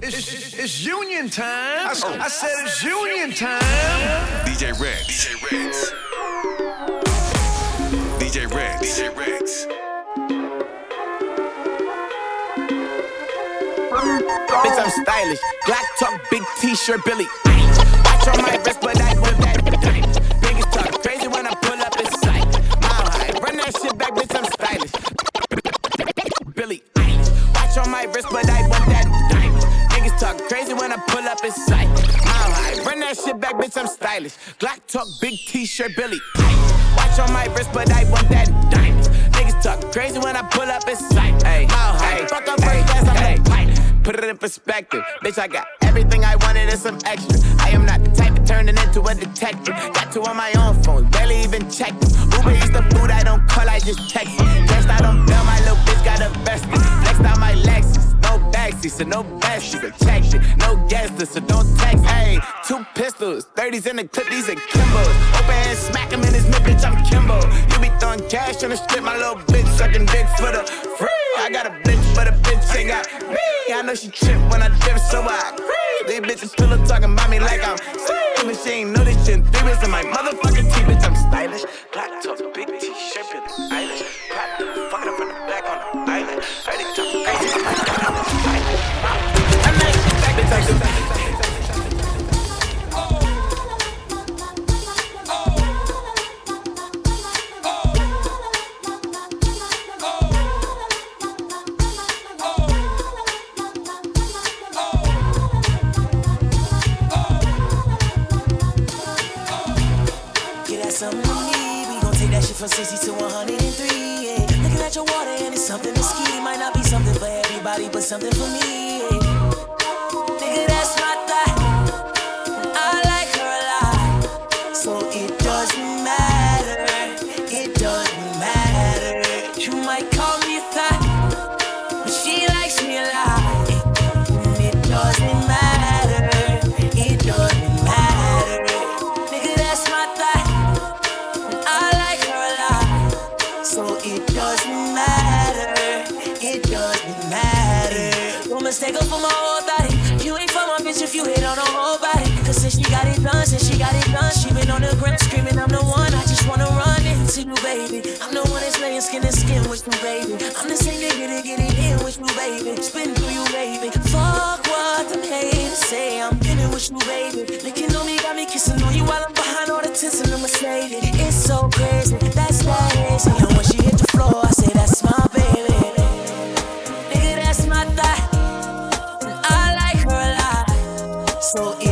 It's, it's union time. I, I said it's union time. DJ Ritz. DJ Ritz. DJ Ritz. DJ Ritz. Bitch, I'm stylish. Black talk, big t-shirt, Billy. Watch on my wrist, but I want that shit back, bitch, I'm stylish. Glock talk, big t-shirt, Billy Watch on my wrist, but I want that diamond. Niggas talk crazy when I pull up in sight. Mile high, fuck up first class, I'm the pilot. Put it in perspective. Bitch, I got everything I wanted and some extra. I am not the type to turn it into a detective. Got two on my own phone, barely even check them. Uber eats the food I don't call, I just text. No check it, no guesses, so don't text. Hey, two pistols, 30s in the clip, these are Kimbos. Open hand, smack him in his mid, bitch, I'm Kimbo. You be throwing cash on the strip, my little bitch sucking dick for the free. I got a bitch, but a bitch ain't got me. I know she trip when I dip, so I agree. These bitches still talking about me like I'm same. But she ain't know this shit. Three bits in my motherfucking teeth, bitch, I'm stylish. Something for me. Mistake her for my whole body. You ain't for my bitch if you hit on her whole body. Cause since she got it done, since she got it done, she been on the ground screaming, I'm the one. I just wanna run into you, baby. I'm the one that's laying skin to skin with you, baby. I'm the same nigga to get it in with you, baby. Spin through you, baby. Fuck what them haters say. I'm in it with you, baby. Licking on me, got me kissing on you while I'm behind all the tents in the Mercedes. It's so crazy, that's that crazy. And when she hit the floor, I say that's my baby. Lot,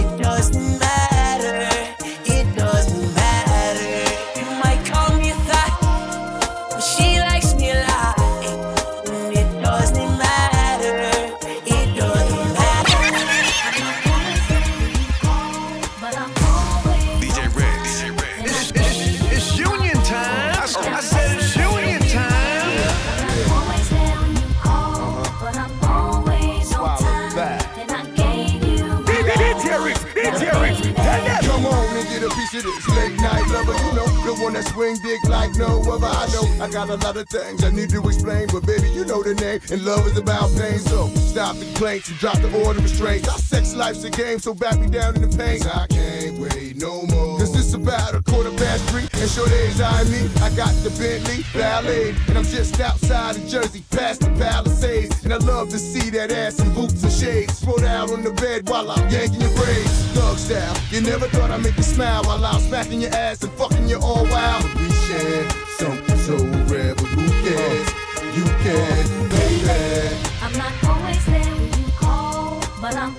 of this late night lover. You know, the one that swing dick like no other. I know I got a lot of things I need to explain, but baby, you know the name. And love is about pain. So stop the complaints and drop the order of restraints. Our sex life's a game, so back me down in the pain. I can't wait no more. Cause it's about a quarter past three, and sure days I me. I got the Bentley Ballet, and I'm just outside of Jersey, past the Palisades. I love to see that ass in boots and shades. Throw out on the bed while I'm yanking your braids. Thug style, you never thought I'd make you smile while I'm smacking your ass and fucking you all wild. We share something so rare, but who cares? You can, baby. I'm not always there when you call, but I'm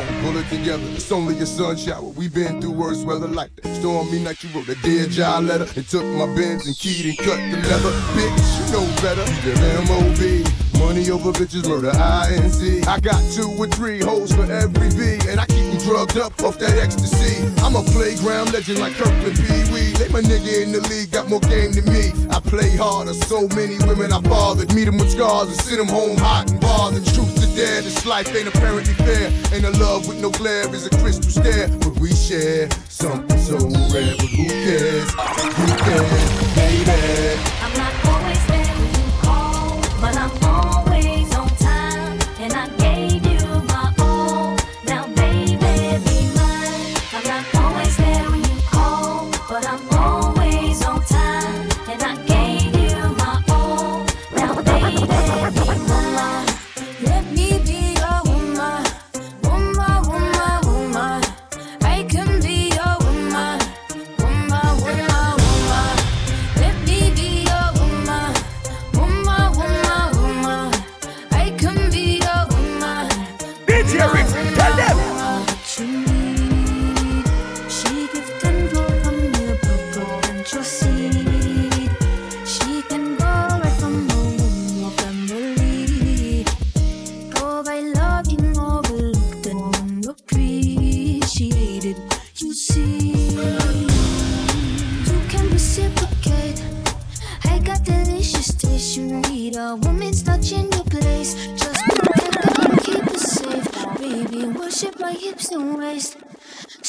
on, pull it together. It's only a sun shower. We've been through worse weather like that. Stormy night, you wrote a dear job letter and took my bins and keyed and cut the leather. Bitch, you know better. The M.O.B. Money over bitches, murder INC. I got two or three hoes for every V, and I keep them drugged up off that ecstasy. I'm a playground legend like Kirkland Pee Wee. They my nigga in the league, got more game than me. I play harder, so many women I bothered. Meet them with scars and send them home hot and bothered. Truth it's like life ain't apparently fair. Ain't a love with no glare is a crystal stare. But we share something so rare. But who cares? Who cares, baby?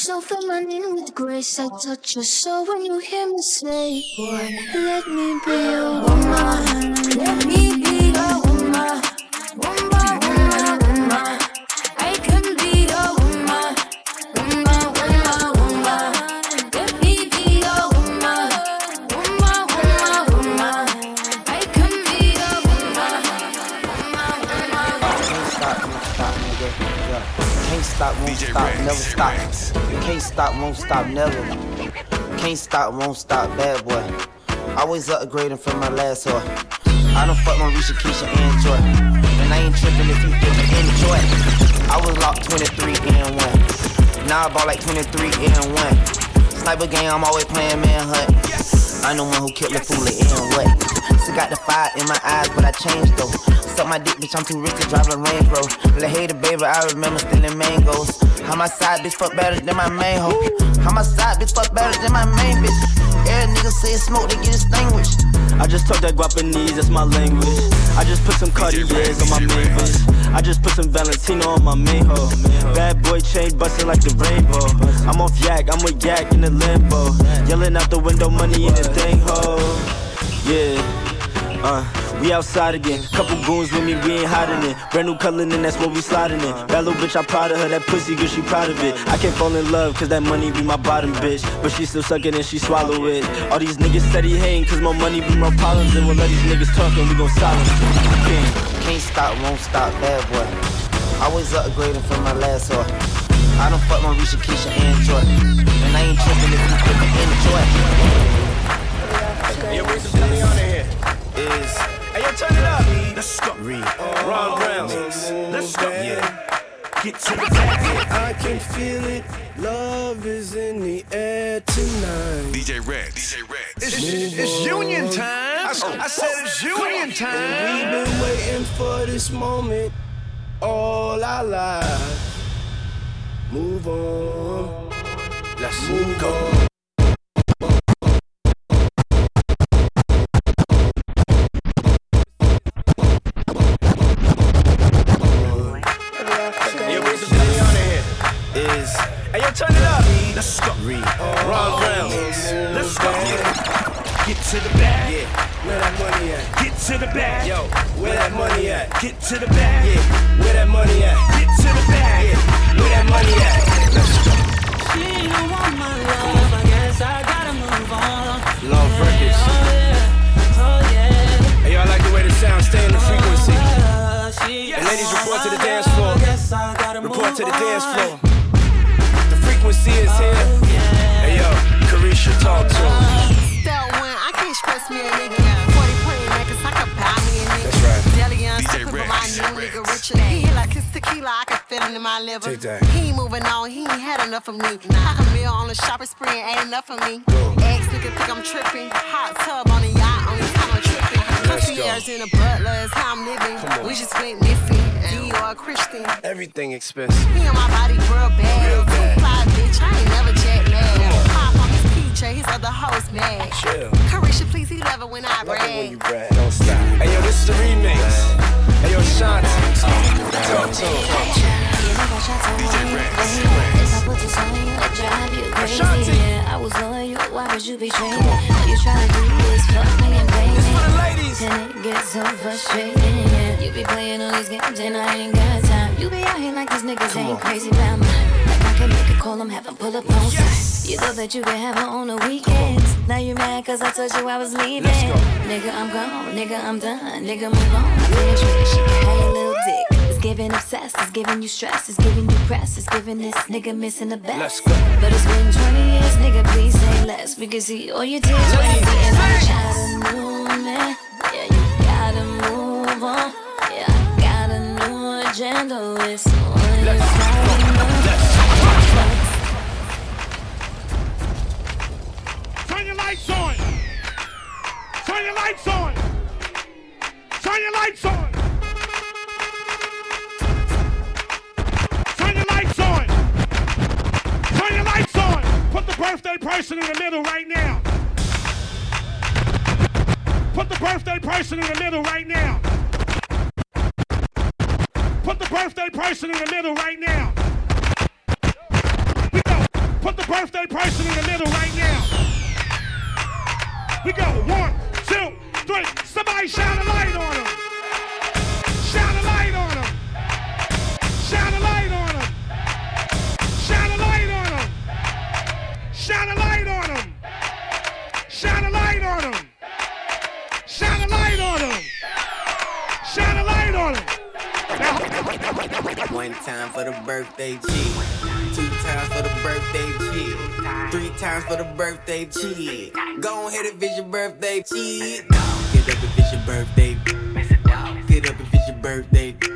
So fill my feminine with grace, I touch your soul when you hear me say, Boy, let me be your woman. Let me be your woman. Woman, woman, woman. I can be your woman. Woman, woman, woman. Let me be your woman. Woman, woman, woman. I can be your woman. Can't stop, won't stop, nigga. Can't stop, won't stop, never stop. Can't stop, won't stop, never. Can't stop, won't stop, bad boy. Always upgrading from my last whore. I don't fuck my Risha, Keisha, and Joy. And I ain't tripping if you didn't enjoy. I was locked 23 and 1. Now I bought like 23 and 1. Sniper game, I'm always playing manhunt. I know one who killed the fool and what. Still got the fire in my eyes, but I changed though. Suck my dick, bitch, I'm too rich to drive a Range Rover. Let hater, baby, I remember stealing mangoes. How my side bitch fuck better than my main hoe. How my side bitch fuck better than my main bitch. Every nigga say smoke, they get extinguished. I just talk that Guapanese, that's my language. I just put some Cartiers on my main bitch. I just put some Valentino on my main hoe. Bad boy chain bustin' like the rainbow. I'm off yak, I'm with yak in the limbo. Yelling out the window, money in the thing ho. Yeah. Uh, we outside again. Couple goons with me, we ain't hiding it. Brand new color, and that's what we sliding in. That little bitch, I proud of her. That pussy, good, she proud of it. I can't fall in love, cause that money be my bottom bitch. But she still suck it and she swallow it. All these niggas steady hating, cause my money be my problems. And we'll let these niggas talk and we gon' silence. King. Can't stop, won't stop, bad boy. Always upgrading from my last whore. I don't fuck my Risha, Keisha, and Joy. And I ain't tripping if you didn't enjoy. Yo, bring some Juliana here. Is hey, yo, turn it up. Let's go. Read. Ron Brown. Let's go. Yeah. Get to the back. I can feel it. Love is in the air tonight. DJ Ritz. DJ Ritz. It's, it's union time. I, I said it's union time. We've been waiting for this moment all our lives. Move on. Let's Move go. on. To the bag. I can feel it in my liver. Take that. He ain't moving on, he ain't had enough of me. Nah. a meal on the shopping spree ain't enough of me. Ex nigga think I'm tripping. Hot tub on the yacht, only time I'm tripping. Let's. Concierge in a butler is how I'm living. We just went missing. Dior Christian. Everything expensive. He on my body real bad. Real bad. fly, bitch. I ain't never jet lag. Pop on his PJ, his other hoes mad. Chill. Carisha, please, he love it when I Love it when you brag. brag. Don't stop. Hey yo, this is the remix. Hey yo, Shanti. Talk to him. I this on you, I. I was. Why would you betray me? You do me This the ladies. And it gets so frustrating. Yeah, you be playing all these games and I ain't got time. You be out here like these niggas ain't me. I can make a call, I'm having pull up on. You thought that you could have her on the weekends. Now you mad cause I told you I was leaving. Nigga, I'm gone. Nigga, I'm done. Nigga, move on. She can giving obsessed. It's giving you stress. It's giving you press. It's giving this nigga missing the best. Let's go. But it's been 20 years, nigga. Please say less. We can see all your tears when you being on the shot of new man. Yeah, you gotta move on. Yeah, I got a new agenda. It's on your Turn your lights on. Turn your lights on. Turn your lights on. Person in the middle right now. Put the birthday person in the middle right now. Put the birthday person in the middle right now. We go. Put the birthday person in the middle right now. We go. One, two, three. Somebody shine a light on him. Shine a light on him. Shine a light on him. Shine a light on him. Shine a light One time for the birthday cheese. Two times for the birthday cheese. Three times for the birthday cheese. Go ahead and visit your birthday cheese. Get up and visit your birthday. Get up and visit your birthday.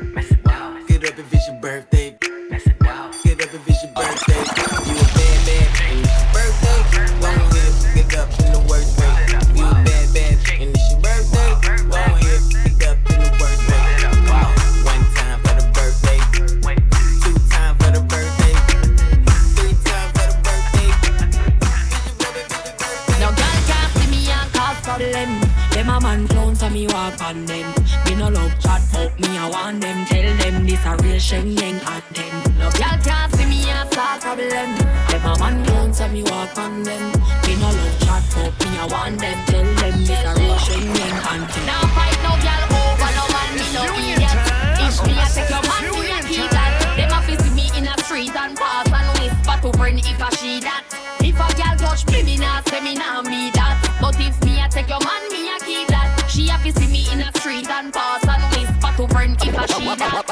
Me I want them. Tell them this a real Sheng Yang. Now fight no girl over no man me no idiot. If me a take your man me a keep that. Them a fi see me in a street and pass and whisper to friend if a she that. If a girl touch me, me nah say me nah me that. But if me a take your man, me a keep that. She a fi see me in a street and pass and whisper to friend if a she that.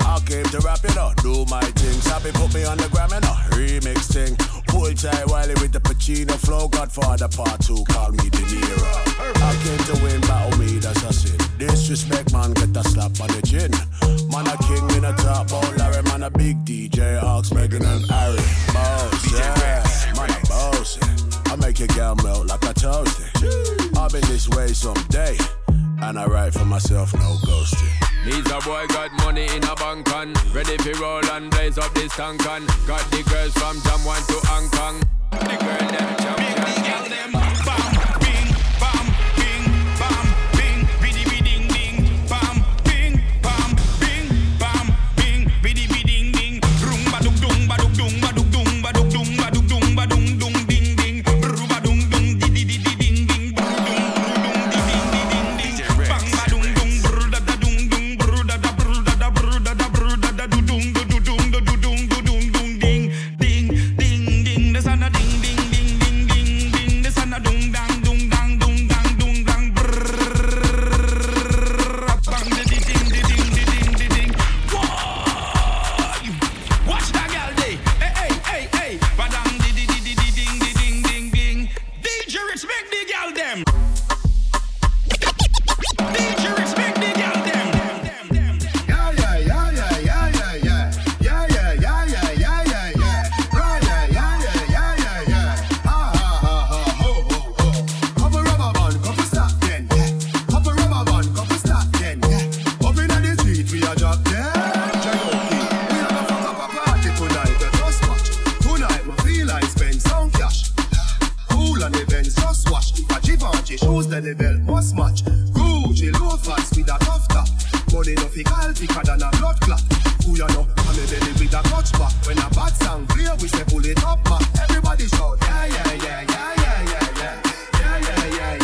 I came to rap it up, do my thing. Sappy put me on the gram and a remix thing. Tight Wiley with the Pacino flow. Godfather part two, call me De Niro. I came to win, battle oh me, that's a sin. Disrespect, man, get a slap on the chin. Man, a king in a top, oh Larry, man, a big DJ, Ox, Megan and Harry. Boss, yeah, man, a boss. I make your girl melt like a toasty. I'll be this way someday. And I write for myself, no ghosting. Needs a boy got money in a bank on Ready for roll and blaze up this tank on Got the girls from Jamwan to Hong Kong. The girl them champion Ding, ding, ding, physical, thicker than a blood clot. Who you know? I'm a belly with a clutch back. When a bad song play, we say pull it up, man. Everybody shout, yeah, yeah, yeah, yeah, yeah. Yeah, yeah, yeah, yeah, yeah,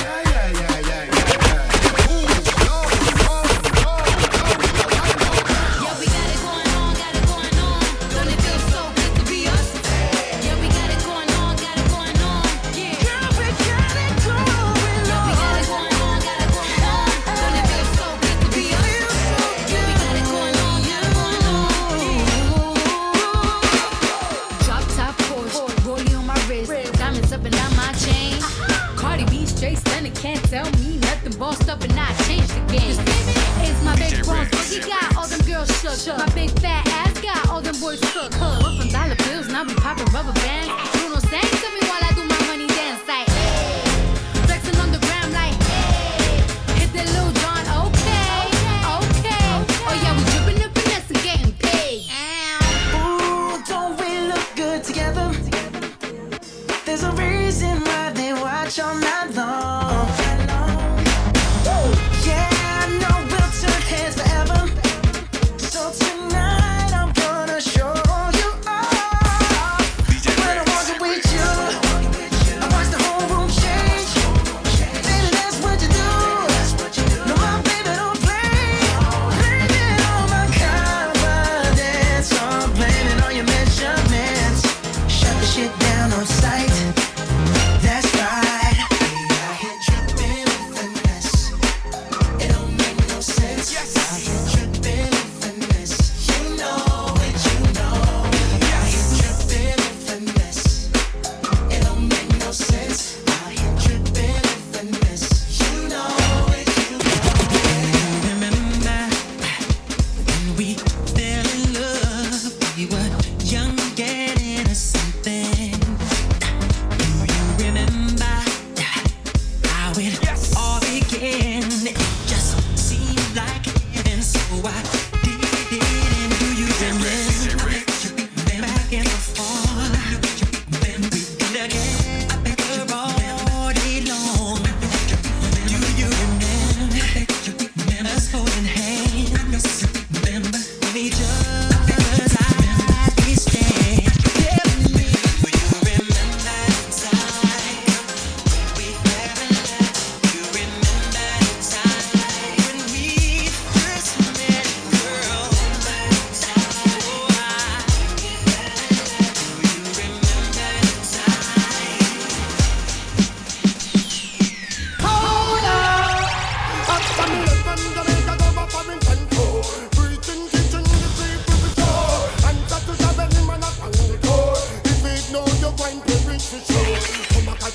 girls shook. My big fat ass got all them boys cook. We're from dollar bills, now we popping rubber bands.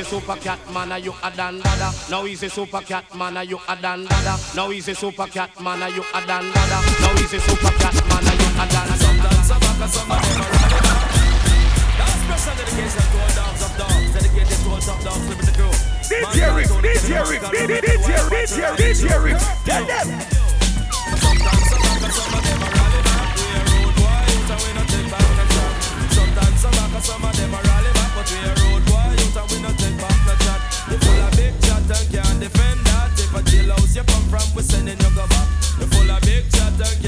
a super cat man, are you a Don Dada? Now he's a super cat man, are you a Don Dada? Now he's a super cat man, are you a Don Dada? Now he's a super cat man, are you a Don Dada? Some dance back and some of them are back. That's special dedication to all dogs of dogs, dedicated to all top dogs living the crew. DJ Ritz, DJ Ritz, DJ Ritz, DJ Ritz, tell them. Some back and some of them are rally back. We a road boy, and we no take back no. Sometimes some back and some of them are rally back, but we a road you come from, we sending you go back. You full of big chat and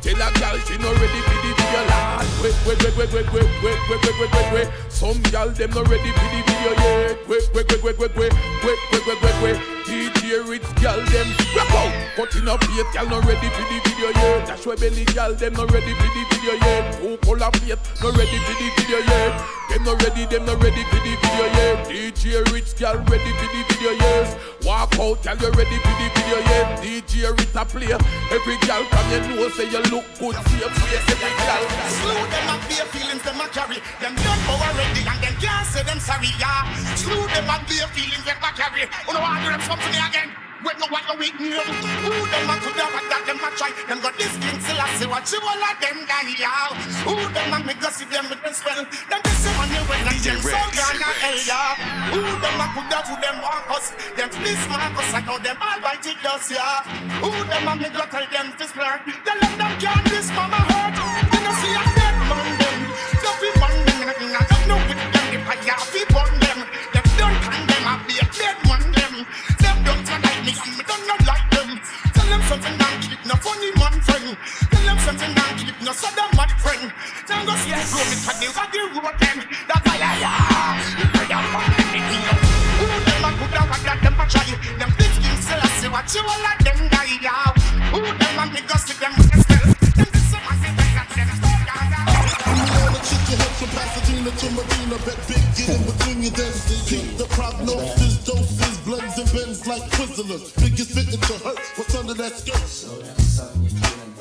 Tell a gal she no ready for the video, lad. Quick, quick, quick, quick, quick, quick, quick, quick, quick, quick, quick, quick. Some gal them no ready for the video, yeah. Quick, quick, quick, quick, quick, quick, quick, quick, quick, quick, quick. DJ Ritz gal them rock out. Cutting up plate, gal no ready for the video, yeah. Dash where belly gal them no ready for the video, yeah. Two color plate, no ready for the video, yeah. Them no ready, them no ready for the video, yeah. DJ Ritz gal ready for the video, yes. Walk out, gal you ready for the video, yeah. DJ Ritz a play. Every gal come you know say you look good, see your face, every gal. Slew them and bare feelings them a carry. Them done for already and them can't say them sorry, yeah. Slew them and bare feelings them a carry. You know what? Them come to me again. When no what you weak me. Who them a could have that them a try. Them got this king still I see what you all of them guy, yeah. Who them a me gossip them with them spell. Them this is money when I tell so gonna hell, yeah. Who them a could have who them want us. Them this Marcus I know them all it dust, yeah. Who them a me go tell them to splur. Tell them them can't this mama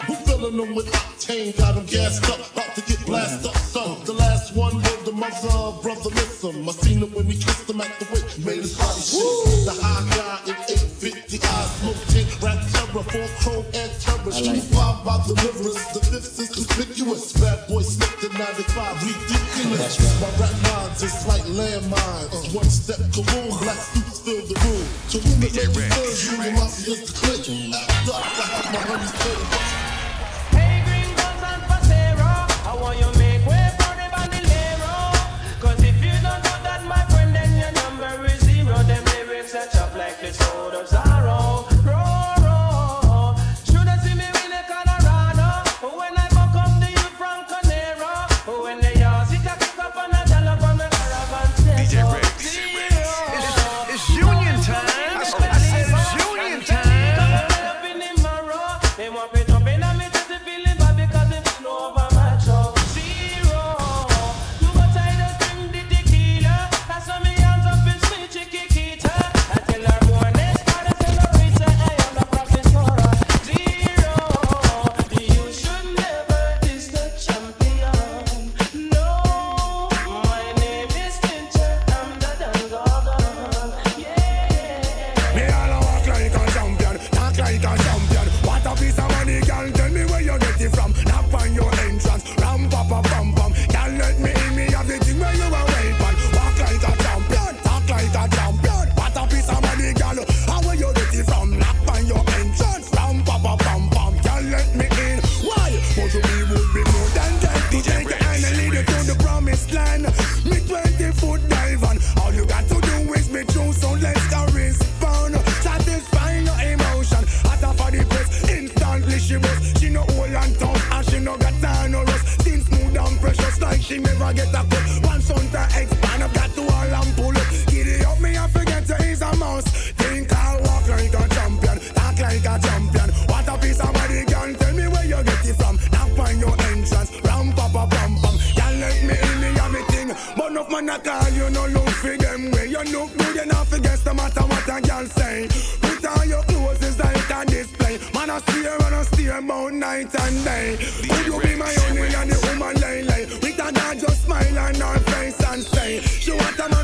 Who filling them with octane? Got them gassed up, by the the fifth is conspicuous. Bad boy slipped in 95, ridiculous. My rap lines is like landmines. One step, kaboom, black suits fill the room. To whom may concern, you and mafia's the man a call you, no look for them way. You look good enough, forget no matter what a girl say. Put on your clothes, it's like a display. Man, I steer and I steer about night and day. Would you be my only and the woman lay lay? With a dad just smile on her face and say, She want a man